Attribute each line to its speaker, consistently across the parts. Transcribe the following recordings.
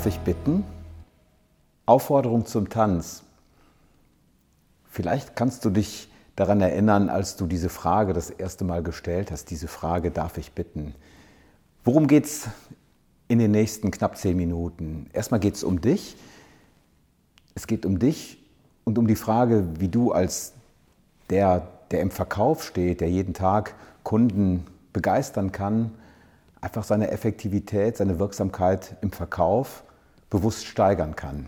Speaker 1: Darf ich bitten? Aufforderung zum Tanz. Vielleicht kannst du dich daran erinnern, als du diese Frage das erste Mal gestellt hast, diese Frage, darf ich bitten? Worum geht es in den nächsten knapp zehn Minuten? Erstmal geht es um dich. Es geht um dich und um die Frage, wie du als der, der im Verkauf steht, der jeden Tag Kunden begeistern kann, einfach seine Effektivität, seine Wirksamkeit im Verkauf bewusst steigern kann.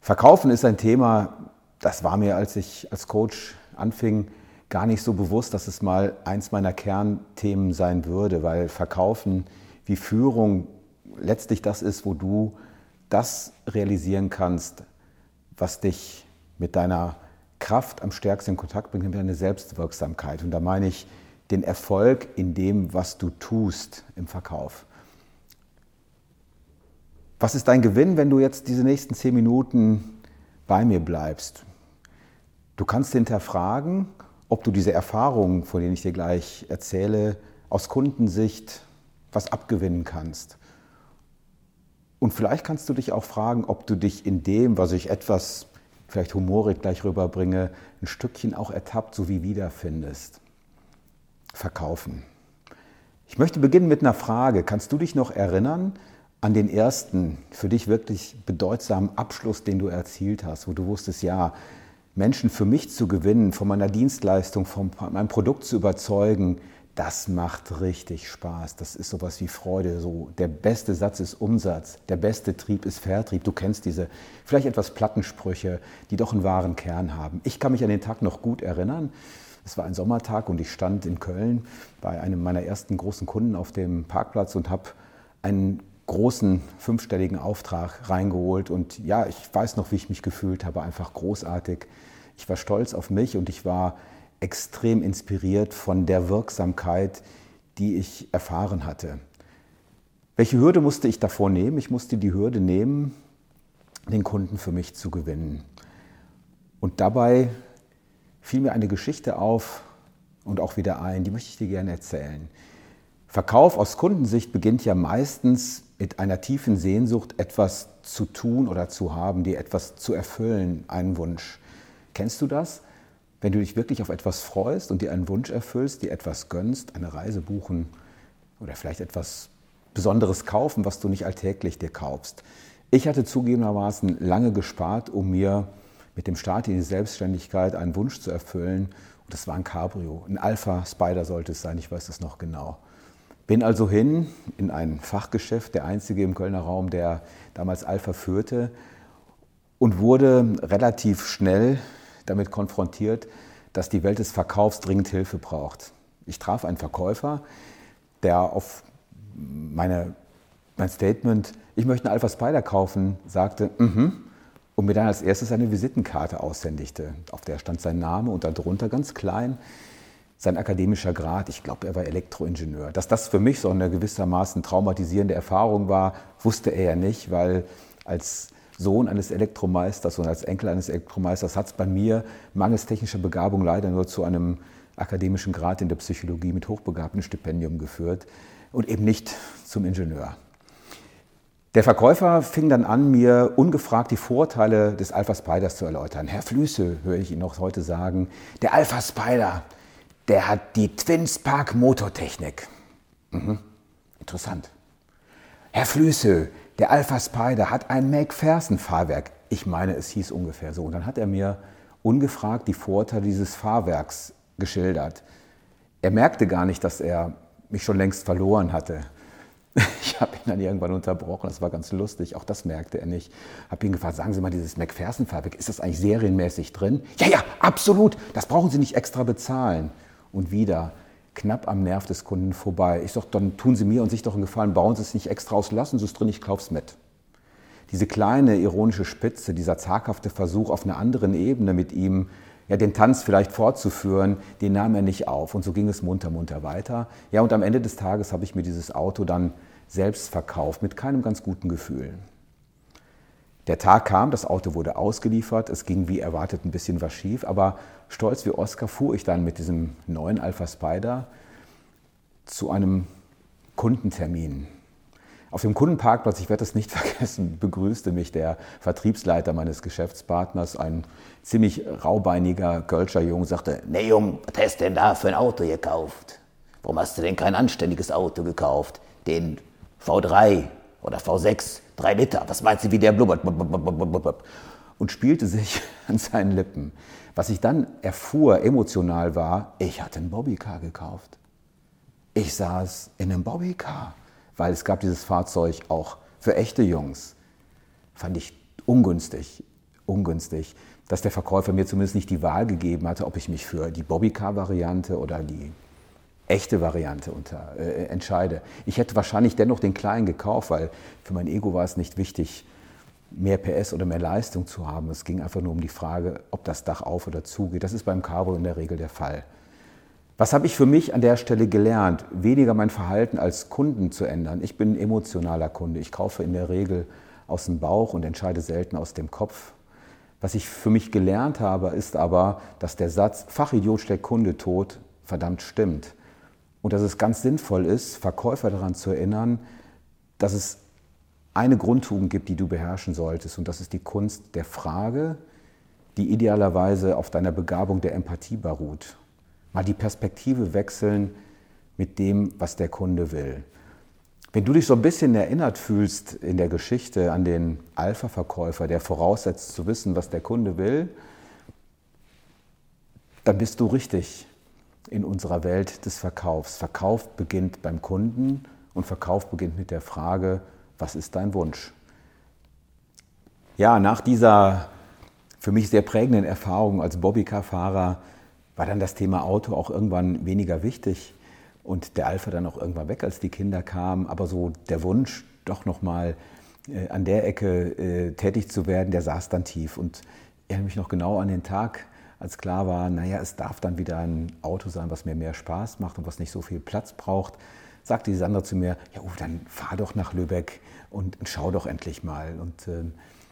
Speaker 1: Verkaufen ist ein Thema, das war mir, als ich als Coach anfing, gar nicht so bewusst, dass es mal eins meiner Kernthemen sein würde, weil Verkaufen wie Führung letztlich das ist, wo du das realisieren kannst, was dich mit deiner Kraft am stärksten in Kontakt bringt, nämlich deine Selbstwirksamkeit. Und da meine ich den Erfolg in dem, was du tust im Verkauf. Was ist dein Gewinn, wenn du jetzt diese nächsten zehn Minuten bei mir bleibst? Du kannst hinterfragen, ob du diese Erfahrungen, von denen ich dir gleich erzähle, aus Kundensicht was abgewinnen kannst. Und vielleicht kannst du dich auch fragen, ob du dich in dem, was ich etwas vielleicht humorig gleich rüberbringe, ein Stückchen auch ertappt sowie wiederfindest. Verkaufen. Ich möchte beginnen mit einer Frage. Kannst du dich noch erinnern, an den ersten für dich wirklich bedeutsamen Abschluss, den du erzielt hast, wo du wusstest, ja, Menschen für mich zu gewinnen, von meiner Dienstleistung, von meinem Produkt zu überzeugen, das macht richtig Spaß. Das ist sowas wie Freude. So der beste Satz ist Umsatz, der beste Trieb ist Vertrieb. Du kennst diese vielleicht etwas Plattensprüche, die doch einen wahren Kern haben. Ich kann mich an den Tag noch gut erinnern. Es war ein Sommertag und ich stand in Köln bei einem meiner ersten großen Kunden auf dem Parkplatz und habe einen großen fünfstelligen Auftrag reingeholt. Und ja, ich weiß noch, wie ich mich gefühlt habe, einfach großartig. Ich war stolz auf mich und ich war extrem inspiriert von der Wirksamkeit, die ich erfahren hatte. Welche Hürde musste ich davor nehmen? Ich musste die Hürde nehmen, den Kunden für mich zu gewinnen. Und dabei fiel mir eine Geschichte auf und auch wieder ein, die möchte ich dir gerne erzählen. Verkauf aus Kundensicht beginnt ja meistens mit einer tiefen Sehnsucht, etwas zu tun oder zu haben, dir etwas zu erfüllen, einen Wunsch. Kennst du das? Wenn du dich wirklich auf etwas freust und dir einen Wunsch erfüllst, dir etwas gönnst, eine Reise buchen oder vielleicht etwas Besonderes kaufen, was du nicht alltäglich dir kaufst. Ich hatte zugegebenermaßen lange gespart, um mir mit dem Start in die Selbstständigkeit einen Wunsch zu erfüllen. Und das war ein Cabrio. Ein Alpha Spider sollte es sein, ich weiß das noch genau. Bin also hin in ein Fachgeschäft, der einzige im Kölner Raum, der damals Alpha führte und wurde relativ schnell damit konfrontiert, dass die Welt des Verkaufs dringend Hilfe braucht. Ich traf einen Verkäufer, der auf meine, mein Statement, ich möchte einen Alpha Spider kaufen, sagte, mhm, und mir dann als erstes eine Visitenkarte aushändigte. Auf der stand sein Name und darunter ganz klein sein akademischer Grad, ich glaube, er war Elektroingenieur. Dass das für mich so eine gewissermaßen traumatisierende Erfahrung war, wusste er ja nicht, weil als Sohn eines Elektromeisters und als Enkel eines Elektromeisters hat es bei mir mangels technischer Begabung leider nur zu einem akademischen Grad in der Psychologie mit hochbegabtem Stipendium geführt und eben nicht zum Ingenieur. Der Verkäufer fing dann an, mir ungefragt die Vorteile des Alpha Spiders zu erläutern. Herr Flüsse, höre ich ihn noch heute sagen, der Alpha Spider, der hat die Twin Spark Motortechnik. Mhm. Interessant. Herr Flüsse, der Alpha Spider hat ein McPherson-Fahrwerk. Ich meine, es hieß ungefähr so. Und dann hat er mir ungefragt die Vorteile dieses Fahrwerks geschildert. Er merkte gar nicht, dass er mich schon längst verloren hatte. Ich habe ihn dann irgendwann unterbrochen, das war ganz lustig, auch das merkte er nicht. Habe ihn gefragt, sagen Sie mal, dieses McPherson-Fahrwerk, ist das eigentlich serienmäßig drin? Ja, ja, absolut, das brauchen Sie nicht extra bezahlen und wieder knapp am Nerv des Kunden vorbei. Ich sage, dann tun Sie mir und sich doch einen Gefallen, bauen Sie es nicht extra aus, lassen Sie es drin, ich kauf's mit. Diese kleine ironische Spitze, dieser zaghafte Versuch auf einer anderen Ebene mit ihm, ja, den Tanz vielleicht fortzuführen, den nahm er nicht auf. Und so ging es munter, munter weiter. Ja, und am Ende des Tages habe ich mir dieses Auto dann selbst verkauft, mit keinem ganz guten Gefühl. Der Tag kam, das Auto wurde ausgeliefert, es ging wie erwartet ein bisschen was schief, aber stolz wie Oscar fuhr ich dann mit diesem neuen Alpha Spider zu einem Kundentermin. Auf dem Kundenparkplatz, ich werde das nicht vergessen, begrüßte mich der Vertriebsleiter meines Geschäftspartners, ein ziemlich raubeiniger Kölscher Junge, sagte, nee Jung, was hast du denn da für ein Auto gekauft? Warum hast du denn kein anständiges Auto gekauft? Den V3 oder V6, 3 Liter, was meinst du, wie der blubbert? Und spielte sich an seinen Lippen. Was ich dann erfuhr, emotional war, ich hatte ein Bobbycar gekauft. Ich saß in einem Bobbycar weil es gab dieses Fahrzeug auch für echte Jungs. Fand ich ungünstig, ungünstig, dass der Verkäufer mir zumindest nicht die Wahl gegeben hatte, ob ich mich für die Bobbycar-Variante oder die echte Variante unter, äh, entscheide. Ich hätte wahrscheinlich dennoch den kleinen gekauft, weil für mein Ego war es nicht wichtig, mehr PS oder mehr Leistung zu haben. Es ging einfach nur um die Frage, ob das Dach auf oder zugeht. Das ist beim Cabrio in der Regel der Fall. Was habe ich für mich an der Stelle gelernt? Weniger mein Verhalten als Kunden zu ändern. Ich bin ein emotionaler Kunde. Ich kaufe in der Regel aus dem Bauch und entscheide selten aus dem Kopf. Was ich für mich gelernt habe, ist aber, dass der Satz Fachidiot steckt Kunde tot verdammt stimmt. Und dass es ganz sinnvoll ist, Verkäufer daran zu erinnern, dass es eine Grundtugend gibt, die du beherrschen solltest. Und das ist die Kunst der Frage, die idealerweise auf deiner Begabung der Empathie beruht mal die Perspektive wechseln mit dem, was der Kunde will. Wenn du dich so ein bisschen erinnert fühlst in der Geschichte an den Alpha-Verkäufer, der voraussetzt zu wissen, was der Kunde will, dann bist du richtig in unserer Welt des Verkaufs. Verkauf beginnt beim Kunden und Verkauf beginnt mit der Frage, was ist dein Wunsch? Ja, nach dieser für mich sehr prägenden Erfahrung als Bobbycar-Fahrer war dann das Thema Auto auch irgendwann weniger wichtig und der Alpha dann auch irgendwann weg, als die Kinder kamen. Aber so der Wunsch, doch nochmal äh, an der Ecke äh, tätig zu werden, der saß dann tief. Und ich erinnere mich noch genau an den Tag, als klar war, naja, es darf dann wieder ein Auto sein, was mir mehr Spaß macht und was nicht so viel Platz braucht, sagte die Sandra zu mir, ja, oh, dann fahr doch nach Lübeck und, schau doch endlich mal. Und äh,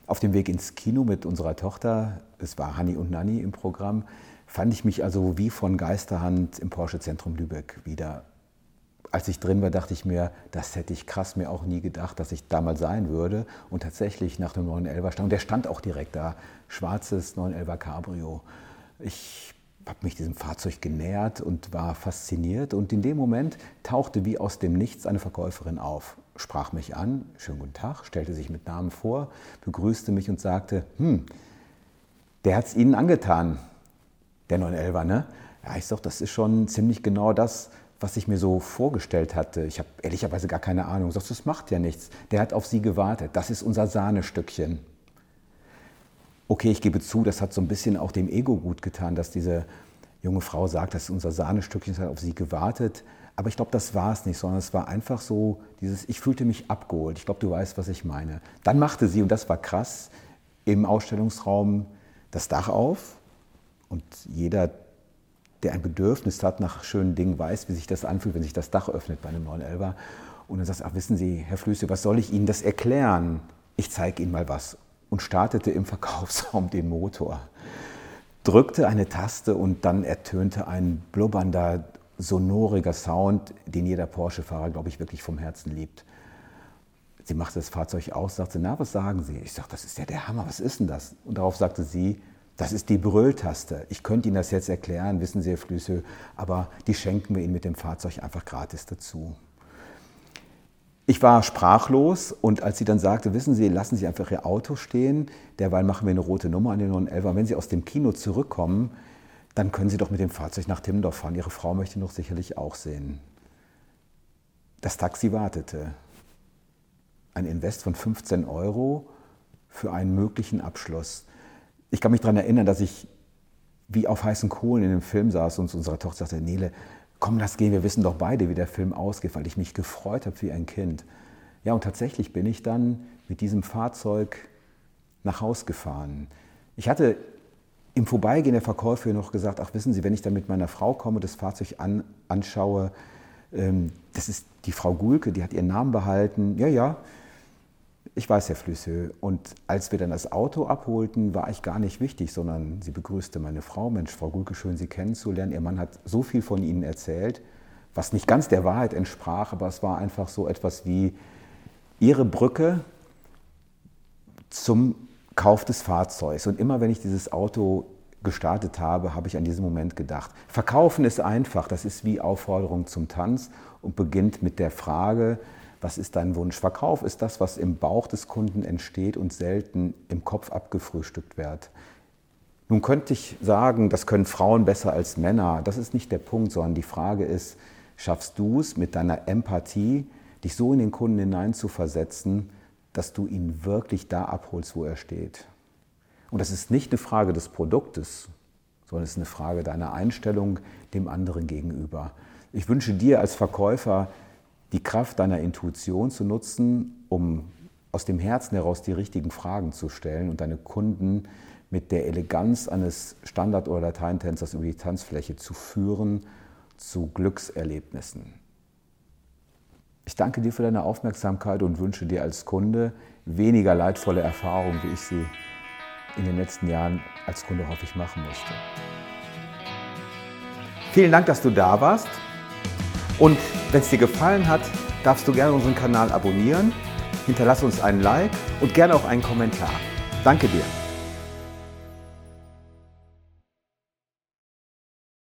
Speaker 1: auf dem Weg ins Kino mit unserer Tochter, es war Hanni und Nanni im Programm, fand ich mich also wie von Geisterhand im Porsche Zentrum Lübeck wieder. Als ich drin war, dachte ich mir, das hätte ich krass mir auch nie gedacht, dass ich damals sein würde. Und tatsächlich nach dem 911er stand, und der stand auch direkt da, schwarzes 911er Cabrio. Ich habe mich diesem Fahrzeug genähert und war fasziniert. Und in dem Moment tauchte wie aus dem Nichts eine Verkäuferin auf, sprach mich an, schönen guten Tag, stellte sich mit Namen vor, begrüßte mich und sagte, hm, der hat es Ihnen angetan, der 911er, ne? Ja, ich sag, das ist schon ziemlich genau das, was ich mir so vorgestellt hatte. Ich habe ehrlicherweise gar keine Ahnung. Ich sag, das macht ja nichts. Der hat auf Sie gewartet. Das ist unser Sahnestückchen. Okay, ich gebe zu, das hat so ein bisschen auch dem Ego gut getan, dass diese junge Frau sagt, das ist unser Sahnestückchen, hat auf Sie gewartet. Aber ich glaube, das war es nicht, sondern es war einfach so dieses, ich fühlte mich abgeholt. Ich glaube, du weißt, was ich meine. Dann machte sie, und das war krass, im Ausstellungsraum das Dach auf und jeder, der ein Bedürfnis hat nach schönen Dingen, weiß, wie sich das anfühlt, wenn sich das Dach öffnet bei einem 911er. Und dann sagst du, ach wissen Sie, Herr Flüsse, was soll ich Ihnen das erklären? Ich zeige Ihnen mal was. Und startete im Verkaufsraum den Motor. Drückte eine Taste und dann ertönte ein blubbernder, sonoriger Sound, den jeder Porsche-Fahrer, glaube ich, wirklich vom Herzen liebt. Sie machte das Fahrzeug aus, sagte, na, was sagen Sie? Ich sagte, das ist ja der Hammer, was ist denn das? Und darauf sagte sie, das ist die Brülltaste. Ich könnte Ihnen das jetzt erklären, wissen Sie, Herr Flüsse, aber die schenken wir Ihnen mit dem Fahrzeug einfach gratis dazu. Ich war sprachlos und als sie dann sagte, wissen Sie, lassen Sie einfach Ihr Auto stehen, derweil machen wir eine rote Nummer an den 911. Wenn Sie aus dem Kino zurückkommen, dann können Sie doch mit dem Fahrzeug nach Timmendorf fahren. Ihre Frau möchte ihn doch sicherlich auch sehen. Das Taxi wartete. Ein Invest von 15 Euro für einen möglichen Abschluss ich kann mich daran erinnern, dass ich wie auf heißen Kohlen in dem Film saß und zu unserer Tochter sagte, Nele, komm, lass gehen, wir wissen doch beide, wie der Film ausgeht, weil ich mich gefreut habe wie ein Kind. Ja, und tatsächlich bin ich dann mit diesem Fahrzeug nach Haus gefahren. Ich hatte im Vorbeigehen der Verkäuferin noch gesagt, ach wissen Sie, wenn ich dann mit meiner Frau komme, das Fahrzeug an, anschaue, ähm, das ist die Frau Gulke, die hat ihren Namen behalten. Ja, ja, ich weiß, Herr Flüsse. Und als wir dann das Auto abholten, war ich gar nicht wichtig, sondern sie begrüßte meine Frau. Mensch, Frau Gulke, schön Sie kennenzulernen. Ihr Mann hat so viel von Ihnen erzählt, was nicht ganz der Wahrheit entsprach, aber es war einfach so etwas wie, ihre Brücke zum Kauf des Fahrzeugs. Und immer wenn ich dieses Auto gestartet habe, habe ich an diesen Moment gedacht. Verkaufen ist einfach, das ist wie Aufforderung zum Tanz und beginnt mit der Frage, was ist dein Wunsch? Verkauf ist das, was im Bauch des Kunden entsteht und selten im Kopf abgefrühstückt wird. Nun könnte ich sagen, das können Frauen besser als Männer. Das ist nicht der Punkt, sondern die Frage ist, schaffst du es mit deiner Empathie, dich so in den Kunden hineinzuversetzen, dass du ihn wirklich da abholst, wo er steht? Und das ist nicht eine Frage des Produktes, sondern es ist eine Frage deiner Einstellung dem anderen gegenüber. Ich wünsche dir als Verkäufer die Kraft deiner Intuition zu nutzen, um aus dem Herzen heraus die richtigen Fragen zu stellen und deine Kunden mit der Eleganz eines Standard- oder Lateintänzers über die Tanzfläche zu führen zu Glückserlebnissen. Ich danke dir für deine Aufmerksamkeit und wünsche dir als Kunde weniger leidvolle Erfahrungen, wie ich sie in den letzten Jahren als Kunde häufig machen musste. Vielen Dank, dass du da warst. Und wenn es dir gefallen hat, darfst du gerne unseren Kanal abonnieren, hinterlass uns einen Like und gerne auch einen Kommentar. Danke dir.